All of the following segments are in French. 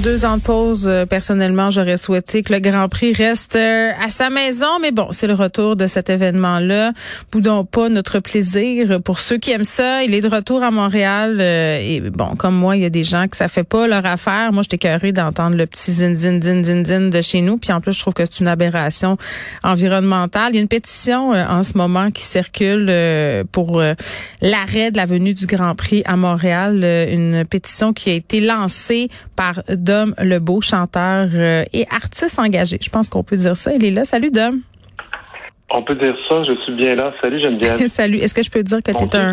Deux ans de pause, euh, personnellement, j'aurais souhaité que le Grand Prix reste euh, à sa maison, mais bon, c'est le retour de cet événement-là. Boudons pas notre plaisir. Pour ceux qui aiment ça, il est de retour à Montréal. Euh, et bon, comme moi, il y a des gens que ça fait pas leur affaire. Moi, j'étais curée d'entendre le petit zin zin zin zin zin de chez nous. Puis en plus, je trouve que c'est une aberration environnementale. Il y a une pétition en ce moment qui circule pour l'arrêt de la venue du Grand Prix à Montréal. une pétition qui a été lancée par Dom Lebeau, chanteur euh, et artiste engagé. Je pense qu'on peut dire ça. Il est là. Salut, Dom. On peut dire ça, je suis bien là. Salut Geneviève. Salut. Est-ce que je peux dire que tu es un.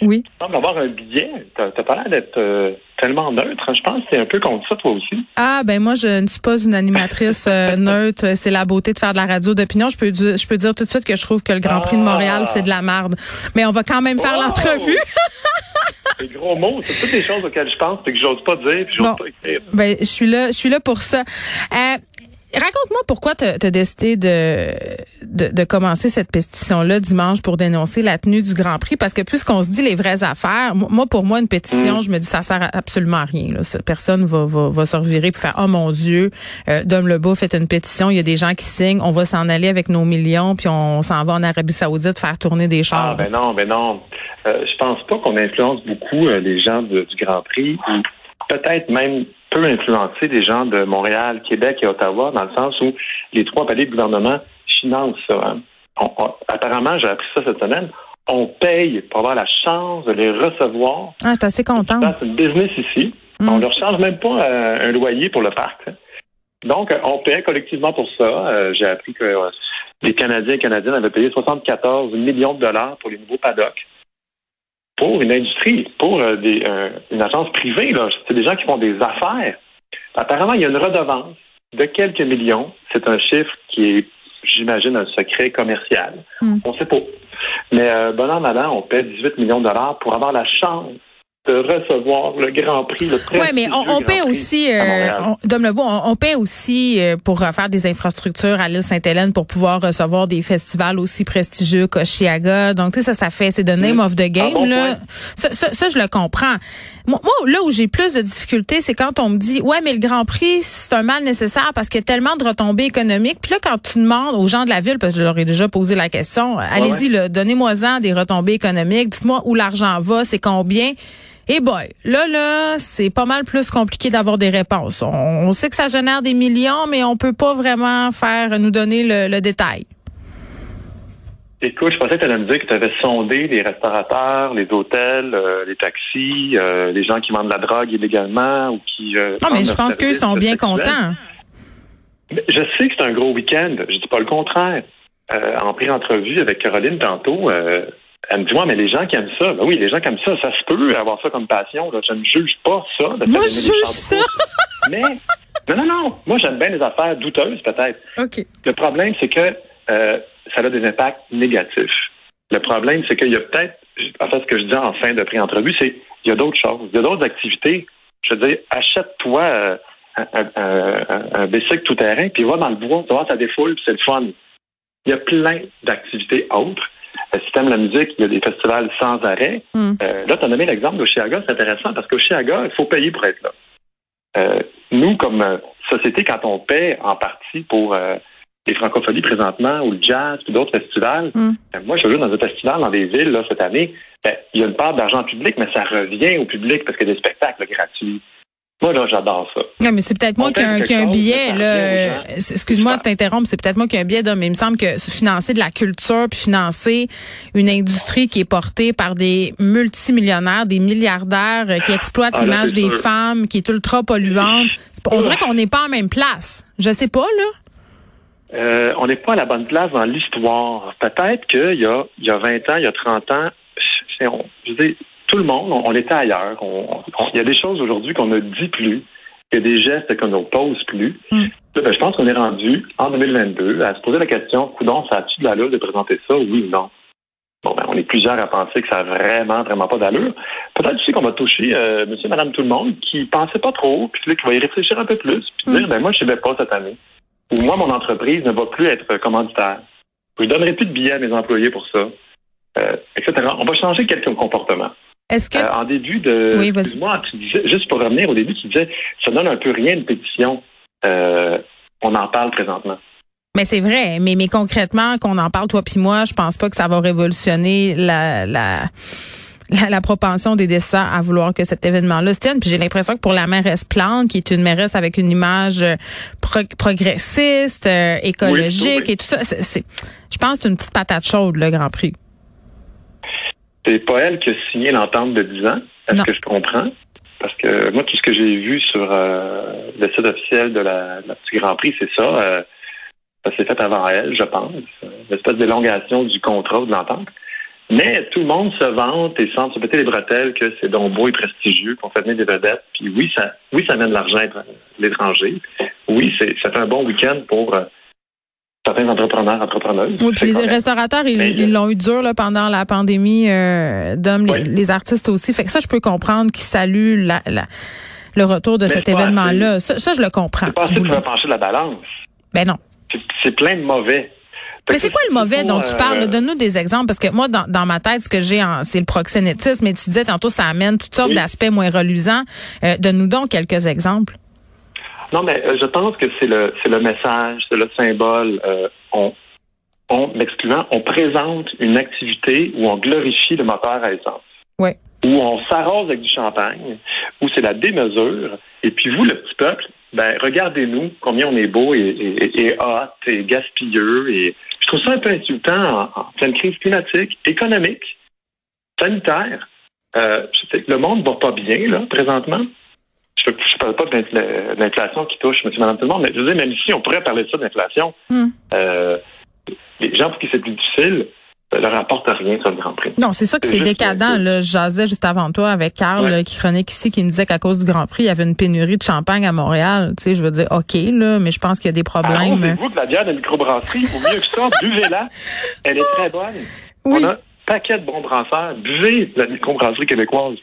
oui. Tu sembles avoir un billet. Tu n'as pas l'air d'être euh, tellement neutre. Je pense que c'est un peu contre ça, toi aussi. Ah, ben moi, je ne suis pas une animatrice euh, neutre. C'est la beauté de faire de la radio d'opinion. Je peux, je peux dire tout de suite que je trouve que le Grand Prix de Montréal, ah. c'est de la merde. Mais on va quand même faire l'entrevue. Les gros mots, c'est toutes les choses auxquelles je pense et que j'ose pas dire puis j'ose pas écrire. Ben, je suis là, je suis là pour ça. Euh, Raconte-moi pourquoi tu as décidé de, de, de, commencer cette pétition-là dimanche pour dénoncer la tenue du Grand Prix. Parce que puisqu'on se dit les vraies affaires, moi, pour moi, une pétition, mm. je me dis ça sert absolument à rien. Là. Personne va, va, va se revirer pour faire Oh mon Dieu, euh, Dom Lebeau fait une pétition, il y a des gens qui signent, on va s'en aller avec nos millions, puis on s'en va en Arabie Saoudite faire tourner des chars. Ah ben non, ben non. Euh, je pense pas qu'on influence beaucoup euh, les gens du Grand Prix. Peut-être même peut influencer les gens de Montréal, Québec et Ottawa, dans le sens où les trois paliers de gouvernement financent ça. Hein. apparemment, j'ai appris ça cette semaine. On paye pour avoir la chance de les recevoir. Ah, je suis assez content. C'est une business ici. Mm. On ne leur change même pas euh, un loyer pour le parc. Hein. Donc, on paie collectivement pour ça. Euh, j'ai appris que euh, les Canadiens et Canadiennes avaient payé 74 millions de dollars pour les nouveaux paddocks pour une industrie, pour euh, des, une agence privée. C'est des gens qui font des affaires. Apparemment, il y a une redevance de quelques millions. C'est un chiffre qui est, j'imagine, un secret commercial. Hmm. On ne sait pas. Mais euh, bon an, madame, on paie 18 millions de dollars pour avoir la chance de recevoir le Grand Prix, le Oui, mais on, paie aussi, euh, on, on, paie aussi euh, pour faire des infrastructures à l'île Sainte-Hélène pour pouvoir recevoir des festivals aussi prestigieux qu'Oshiaga. Donc, tu sais, ça, ça fait, c'est the name of the game, là. Ça, ça, je le comprends. Moi, là où j'ai plus de difficultés, c'est quand on me dit, ouais, mais le Grand Prix, c'est un mal nécessaire parce qu'il y a tellement de retombées économiques. Puis là, quand tu demandes aux gens de la ville, parce que je leur ai déjà posé la question, allez-y, donnez-moi-en des retombées économiques. Dites-moi où l'argent va, c'est combien. Et eh boy, là, là, c'est pas mal plus compliqué d'avoir des réponses. On, sait que ça génère des millions, mais on peut pas vraiment faire nous donner le, détail. Écoute, je pensais que tu allais me dire que tu avais sondé les restaurateurs, les hôtels, euh, les taxis, euh, les gens qui vendent de la drogue illégalement ou qui. Euh, non, mais je pense qu'eux sont bien contents. je sais que c'est un gros week-end. Je dis pas le contraire. en pré-entrevue avec Caroline tantôt, elle me dit, ouais, mais les gens qui aiment ça, ben oui, les gens qui aiment ça, ça se peut avoir ça comme passion. Là. Je ne juge pas ça. Moi, je juge ça. mais, non, non, non. Moi, j'aime bien les affaires douteuses, peut-être. OK. Le problème, c'est que euh, ça a des impacts négatifs. Le problème, c'est qu'il y a peut-être, en fait, ce que je dis en fin de pré-entrevue, c'est il y a d'autres choses. Il y a d'autres activités. Je veux dire, achète-toi euh, un, un, un, bicycle tout-terrain, puis va dans le bois, tu vois, ça défoule, puis c'est le fun. Il y a plein d'activités autres si tu aimes la musique, il y a des festivals sans arrêt. Hmm. Euh, là, tu as nommé l'exemple d'Oshiaga, c'est intéressant parce qu'Oshiaga, il faut payer pour être là. Euh, nous, comme euh, société, quand on paie en partie pour les francophonies présentement ou le jazz ou d'autres festivals, hmm. moi, je joue dans un festival dans des villes là, cette année. Ben, il y a une part d'argent public, mais ça revient au public parce qu'il y a des spectacles gratuits. Moi, là, j'adore ça. Non, mais c'est peut-être moi qui ai un, billet, là. Excuse-moi de t'interrompre, c'est peut-être moi qui ai un billet, mais il me semble que financer de la culture puis financer une industrie qui est portée par des multimillionnaires, des milliardaires euh, qui exploitent ah, l'image des femmes, qui est ultra polluante. On dirait qu'on n'est pas en même place. Je sais pas, là. Euh, on n'est pas à la bonne place dans l'histoire. Peut-être qu'il y a, il y a 20 ans, il y a 30 ans, je dis, tout le monde, on, était ailleurs. il y a des choses aujourd'hui qu'on ne dit plus. Il y a des gestes qu'on ne pose plus. Mm. Ben, je pense qu'on est rendu en 2022 à se poser la question, coudon, ça a-tu de l'allure de présenter ça, oui ou non? Bon, ben, on est plusieurs à penser que ça n'a vraiment, vraiment pas d'allure. Peut-être aussi qu'on va toucher euh, monsieur, madame, tout le monde qui pensait pas trop, puis qui va y réfléchir un peu plus, puis dire, mm. ben, moi, je ne vais pas cette année. Ou moi, mon entreprise ne va plus être commanditaire. Je ne donnerai plus de billets à mes employés pour ça. etc. On va changer quelques comportements. Est-ce que... en début de... Oui, moi, tu disais, juste pour revenir au début, tu disais, ça donne un peu rien de pétition. on en parle présentement. Mais c'est vrai, mais, mais concrètement, qu'on en parle toi puis moi, je pense pas que ça va révolutionner la, la, la, propension des dessins à vouloir que cet événement-là se tienne. Puis j'ai l'impression que pour la mairesse Plante, qui est une mairesse avec une image euh, progressiste, euh, écologique et tout ça, c'est, je pense que c'est une petite patate chaude, le Grand Prix. C'est pas elle qui a signé l'entente de 10 ans, est-ce que je comprends? Parce que moi, tout ce que j'ai vu sur euh, le site officiel de la, du Grand Prix, c'est ça. Ça s'est fait avant elle, je pense. Une espèce d'élongation du contrat ou de l'entente. Mais tout le monde se vante et semble se péter les bretelles que c'est donc beau et prestigieux qu'on fait venir des vedettes. Puis oui, ça, oui, ça mène de l'argent à l'étranger. Oui, c'est, ça fait un bon week-end pour euh, certains entrepreneurs, entrepreneuses. Oui, puis les restaurateurs, ils, l'ont eu dur là, pendant la pandémie, euh, d'hommes, les, artistes aussi. Fait que ça, je peux comprendre qu'ils saluent la, le retour de cet événement-là. Ça, je le comprends. C'est pas assez pour pencher la balance. Ben non c'est plein de mauvais. Mais c'est quoi le mauvais dont tu parles? Euh, donne-nous des exemples, parce que moi, dans, ma tête, ce que j'ai, c'est le proxénétisme, mais tu disais tantôt, ça amène toutes sortes d'aspects moins reluisants. Euh, donne-nous donc quelques exemples. Non, mais euh, je pense que c'est le, c'est le message, c'est le symbole. on, on, m'excluant, on présente une activité où on glorifie le moteur à essence. Oui. Où on s'arrose avec du champagne, où c'est la démesure, et puis vous, le petit peuple, ben regardez-nous combien on est beau et, et, et hot et gaspilleux et je trouve ça un peu insultant en, pleine crise climatique, économique, sanitaire. Euh, le monde va pas bien là présentement. Je ne parle pas de l'inflation qui touche monsieur, madame, tout le monde, mais je veux dire, même ici, on pourrait parler de ça d'inflation. Hmm. Euh, les gens pour qui c'est plus difficile, ça leur apporte rien sur le Grand Prix. Non, c'est ça que c'est décadent. Là, je jasais juste avant toi avec Carl qui chronique ici, qui me disait qu'à cause du Grand Prix, il y avait une pénurie de champagne à Montréal. Tu sais, je veux dire, OK, là, mais je pense qu'il y a des problèmes. vous que la bière de microbrasserie, au mieux que ça, buvez-la. Elle est très bonne. On a un paquet de bons brasseurs. Buvez la microbrasserie québécoise.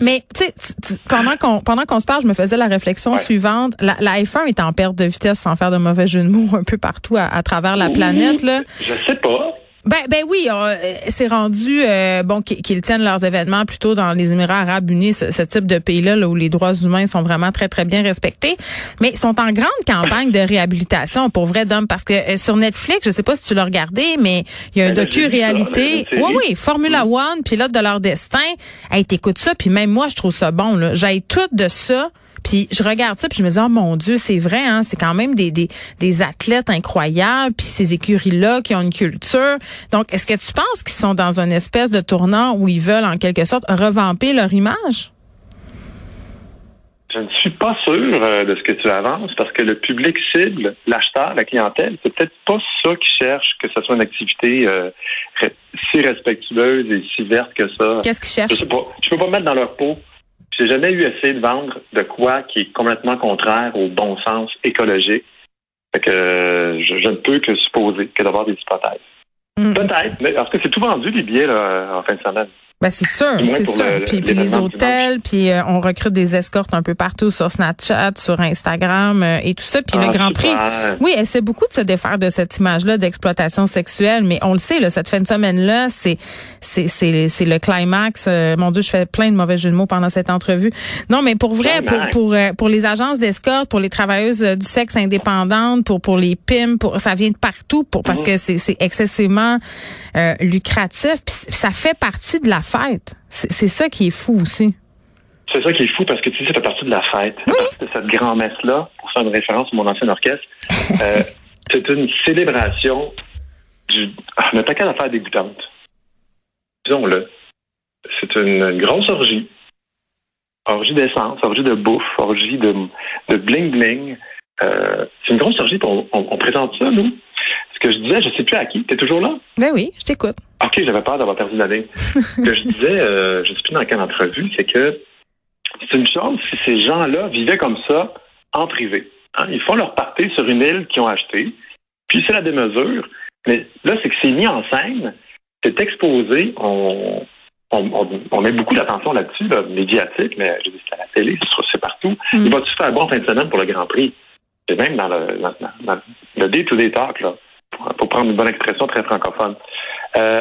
Mais tu sais, pendant qu'on pendant qu'on se parle, je me faisais la réflexion suivante. La, la, F1 est en perte de vitesse, sans faire de mauvais jeu de mots, un peu partout à, travers la planète. Là. Je sais pas. Ben, ben oui, euh, c'est rendu euh, bon qu'ils tiennent leurs événements plutôt dans les Émirats Arabes Unis, ce, type de pays-là où les droits humains sont vraiment très très bien respectés, mais ils sont en grande campagne de réhabilitation pour vrai d'hommes parce que euh, sur Netflix, je sais pas si tu l'as regardé, mais il y a un docu-réalité, oui oui, Formula mm. One, pilote de leur destin. Hey, t'écoutes ça, puis même moi je trouve ça bon là. J'ai tout de ça puis je regarde ça, puis je me dis, oh mon Dieu, c'est vrai, hein, c'est quand même des, des, des athlètes incroyables, puis ces écuries-là qui ont une culture. Donc, est-ce que tu penses qu'ils sont dans une espèce de tournant où ils veulent, en quelque sorte, revamper leur image? Je ne suis pas sûr euh, de ce que tu avances parce que le public cible, l'acheteur, la clientèle, c'est peut-être pas ça qui cherche que ce soit une activité euh, si respectueuse et si verte que ça. Qu'est-ce qu'ils cherchent? Je. Je peux pas me mettre dans leur peau. J'ai jamais eu essayé de vendre de quoi qui est complètement contraire au bon sens écologique. Fait que je, ne peux que supposer que d'avoir des hypothèses. Mm. Peut-être, mais parce que c'est tout vendu les billets là, en fin de semaine. Ben c'est sûr, c'est sûr. puis, les hôtels, puis euh, on recrute des escortes un peu partout sur Snapchat, sur Instagram euh, et tout ça. Puis le ah, Grand Prix, oui, essaie beaucoup de se défaire de cette image-là d'exploitation sexuelle, mais on le sait, là, cette fin de semaine-là, c'est c'est c'est le climax. Euh, mon Dieu, je fais plein de mauvais jeux de mots pendant cette entrevue. Non, mais pour vrai, pour pour pour les agences d'escorte, pour les travailleuses du sexe indépendantes, pour pour les PIM, pour ça vient de partout, pour parce mm-hmm. que c'est c'est excessivement lucratif. Puis ça fait partie de la fête. C'est ça qui est fou aussi. C'est ça qui est fou parce que tu sais, ça fait partie de la fête. de cette grand-messe-là, pour faire une référence à mon ancien orchestre. Euh, c'est une célébration du. Ah, a pas qu'à la faire dégoûtante. Disons-le. C'est une grosse orgie. Orgie d'essence, orgie de bouffe, orgie de, de bling-bling. Euh, c'est une grosse orgie. On, on, présente ça, nous. Ce que je disais, je ne sais plus à qui. Tu es toujours là? Ben oui, je t'écoute. OK, j'avais peur d'avoir perdu la ligne. Ce que je disais, euh, je ne sais plus dans quelle entrevue, c'est que c'est une chose si ces gens-là vivaient comme ça en privé. Hein. Ils font leur partie sur une île qu'ils ont achetée, puis c'est la démesure. Mais là, c'est que c'est mis en scène, c'est exposé, on, on, met beaucoup d'attention là-dessus, médiatique, mais je dis, c'est à la télé, c'est partout. Mm. Il va-tu faire bon fin de semaine pour le Grand Prix? C'est même dans le, dans, le day-to-day talk, là, pour, prendre une bonne expression très francophone. Euh,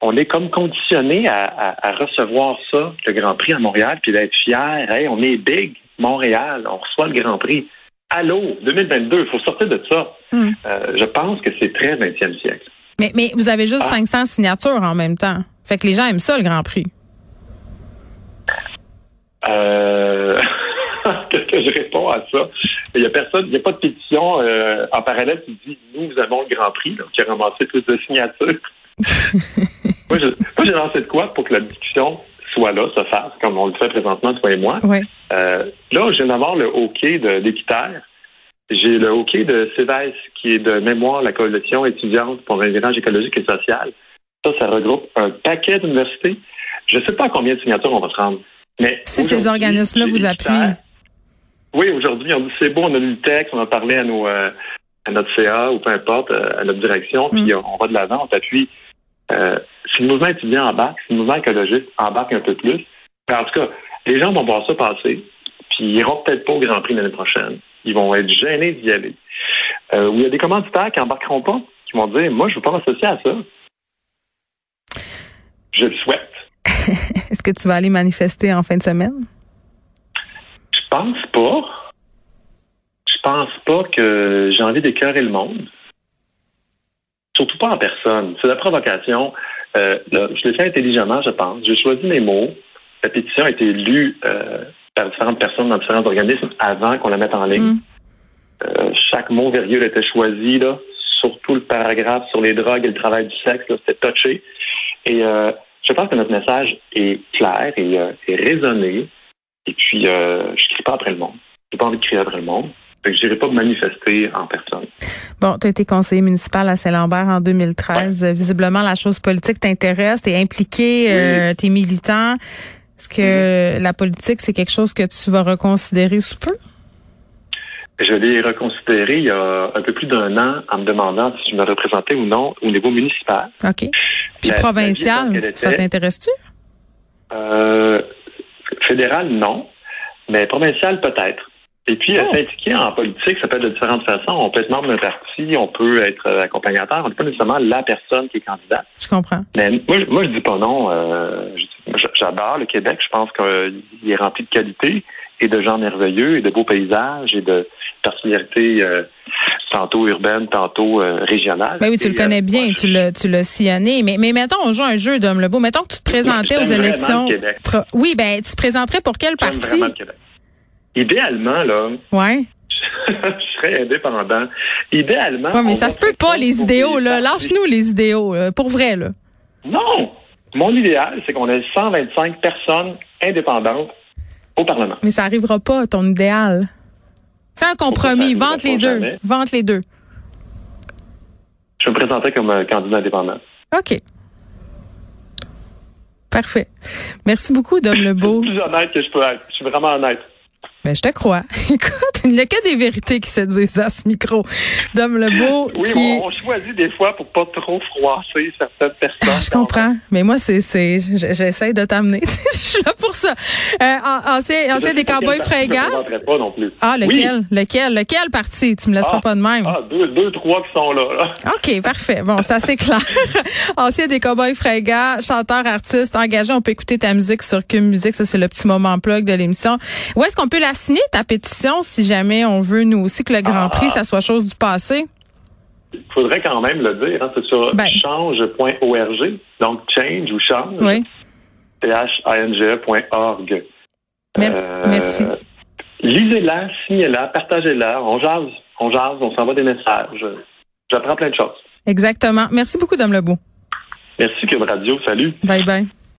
on est comme conditionné à, recevoir ça, le Grand Prix à Montréal, puis d'être fier. Hey, on est big, Montréal, on reçoit le Grand Prix. Allô, 2022, il faut sortir de ça. Hmm. Euh, je pense que c'est très 20e siècle. Mais, mais vous avez juste 500 ah. signatures en même temps. Fait que les gens aiment ça, le Grand Prix. Euh... Qu'est-ce que je réponds à ça? Il n'y a personne, il n'y a pas de pétition euh, en parallèle qui dit nous, nous avons le Grand Prix, qui a ramassé plus de signatures. moi, j'ai lancé de quoi pour que la discussion soit là, se fasse, comme on le fait présentement, toi et moi. Euh, là, je viens d'avoir le hockey d'Équiterre. J'ai le hockey de CEVES, qui est de mémoire la coalition étudiante pour un virage écologique et social. Ça, ça regroupe un paquet d'universités. Je ne sais pas combien de signatures on va se rendre. Mais si ces organismes-là vous appuient. Oui, aujourd'hui, on dit c'est bon, on a lu le texte, on a parlé à nos euh, à notre CA ou peu importe, euh, à notre direction, puis mm. on va de l'avant, on t'appuie. Euh, si le mouvement étudiant embarque, si le mouvement écologiste embarque un peu plus, en tout cas, les gens vont voir ça passer, puis ils iront peut-être pas au Grand Prix l'année prochaine. Ils vont être gênés d'y aller. Euh, il y a des commanditaires qui embarqueront pas, qui vont dire, moi, je veux pas m'associer à ça. Je le souhaite. Est-ce que tu vas aller manifester en fin de semaine? Je pense pas. Je pense pas que j'ai envie d'écœurer le monde. Surtout pas en personne. C'est la provocation. Euh, je l'ai fait intelligemment, je pense. J'ai choisi mes mots. La pétition a été lue euh, par différentes personnes dans différents organismes avant qu'on la mette en ligne. Mm. Euh, chaque mot virgule était choisi, là, surtout le paragraphe sur les drogues et le travail du sexe, c'était touché. Et je pense que notre message est clair et, et raisonné. Et puis, je ne crie pas après le monde. Je n'ai pas envie de crier après le monde. Je n'irai pas manifester en personne. Bon, tu as été conseiller municipal à Saint-Lambert en 2013. Visiblement, la chose politique t'intéresse. Tu es impliqué, euh, tu es militant. Est-ce que la politique, c'est quelque chose que tu vas reconsidérer sous peu? Je l'ai reconsidéré il y a un peu plus d'un an en me demandant si je me représentais ou non au niveau municipal. OK. Puis provincial, ça t'intéresse-tu? Euh, fédéral, non. Mais provincial, peut-être. Et puis, oh. s'impliquer en politique, ça peut être de différentes façons. On peut être membre d'un parti, on peut être euh, accompagnateur, on n'est pas nécessairement la personne qui est candidate. Je comprends. Mais moi, moi je dis pas non. Euh, J'adore le Québec. Je pense qu'il est rempli de qualité et de gens merveilleux et de beaux paysages et de particularités euh, tantôt urbaines, tantôt euh, régionales. Ben oui, tu le connais bien, tu l'as tu l'as sillonné. Mais, mais mettons, on joue un jeu d'homme le beau. Mettons que tu te présentais aux élections. Oui, ben tu te présenterais pour quel parti? Idéalement, là. Ouais. je serais indépendant. Idéalement. Ouais, mais ça se peut pas, les idéaux, là. Lâche-nous les idéaux, pour vrai, là. Non! Mon idéal, c'est qu'on ait 125 personnes indépendantes au Parlement. Mais ça n'arrivera pas, ton idéal. Fais un compromis, vente les deux. Vente les deux. Je me présentais comme un candidat indépendant. OK. Parfait. Merci beaucoup, Dom Lebeau. plus honnête que je peux être. Je suis vraiment honnête. Ben, je te crois. Écoute, il n'y a que des vérités qui se disent à ce micro. Dom Lebeau. Oui, qui... on, choisit des fois pour pas trop froisser certaines personnes. Ah, je comprends. Mais moi, c'est, c'est, j'essaie de t'amener. je suis là pour ça. Euh, ancien, ancien des Cowboys fringants. pas non plus. Ah, lequel? Lequel? Lequel parti? Tu me laisseras ah, pas de même. Ah, deux, deux, trois qui sont là, là. OK, parfait. Bon, c'est assez clair. ancien des Cowboys fringants, chanteur, artiste, engagé. On peut écouter ta musique sur Cum Musique. Ça, c'est le petit moment plug de l'émission. Où est-ce qu'on peut la signer, ta pétition, si jamais on veut, nous aussi, que le Grand Prix, ça soit chose du passé? Il faudrait quand même le dire. Hein, c'est sur ben. change.org. Donc, change ou change. Oui. C-H-A-N-G-E.org. Euh, merci. Lisez-la, signez-la, partagez-la. On jase, on jase, on s'envoie des messages. J'apprends plein de choses. Exactement. Merci beaucoup, Dame Lebeau. Merci, Cube Radio. Salut. Bye bye.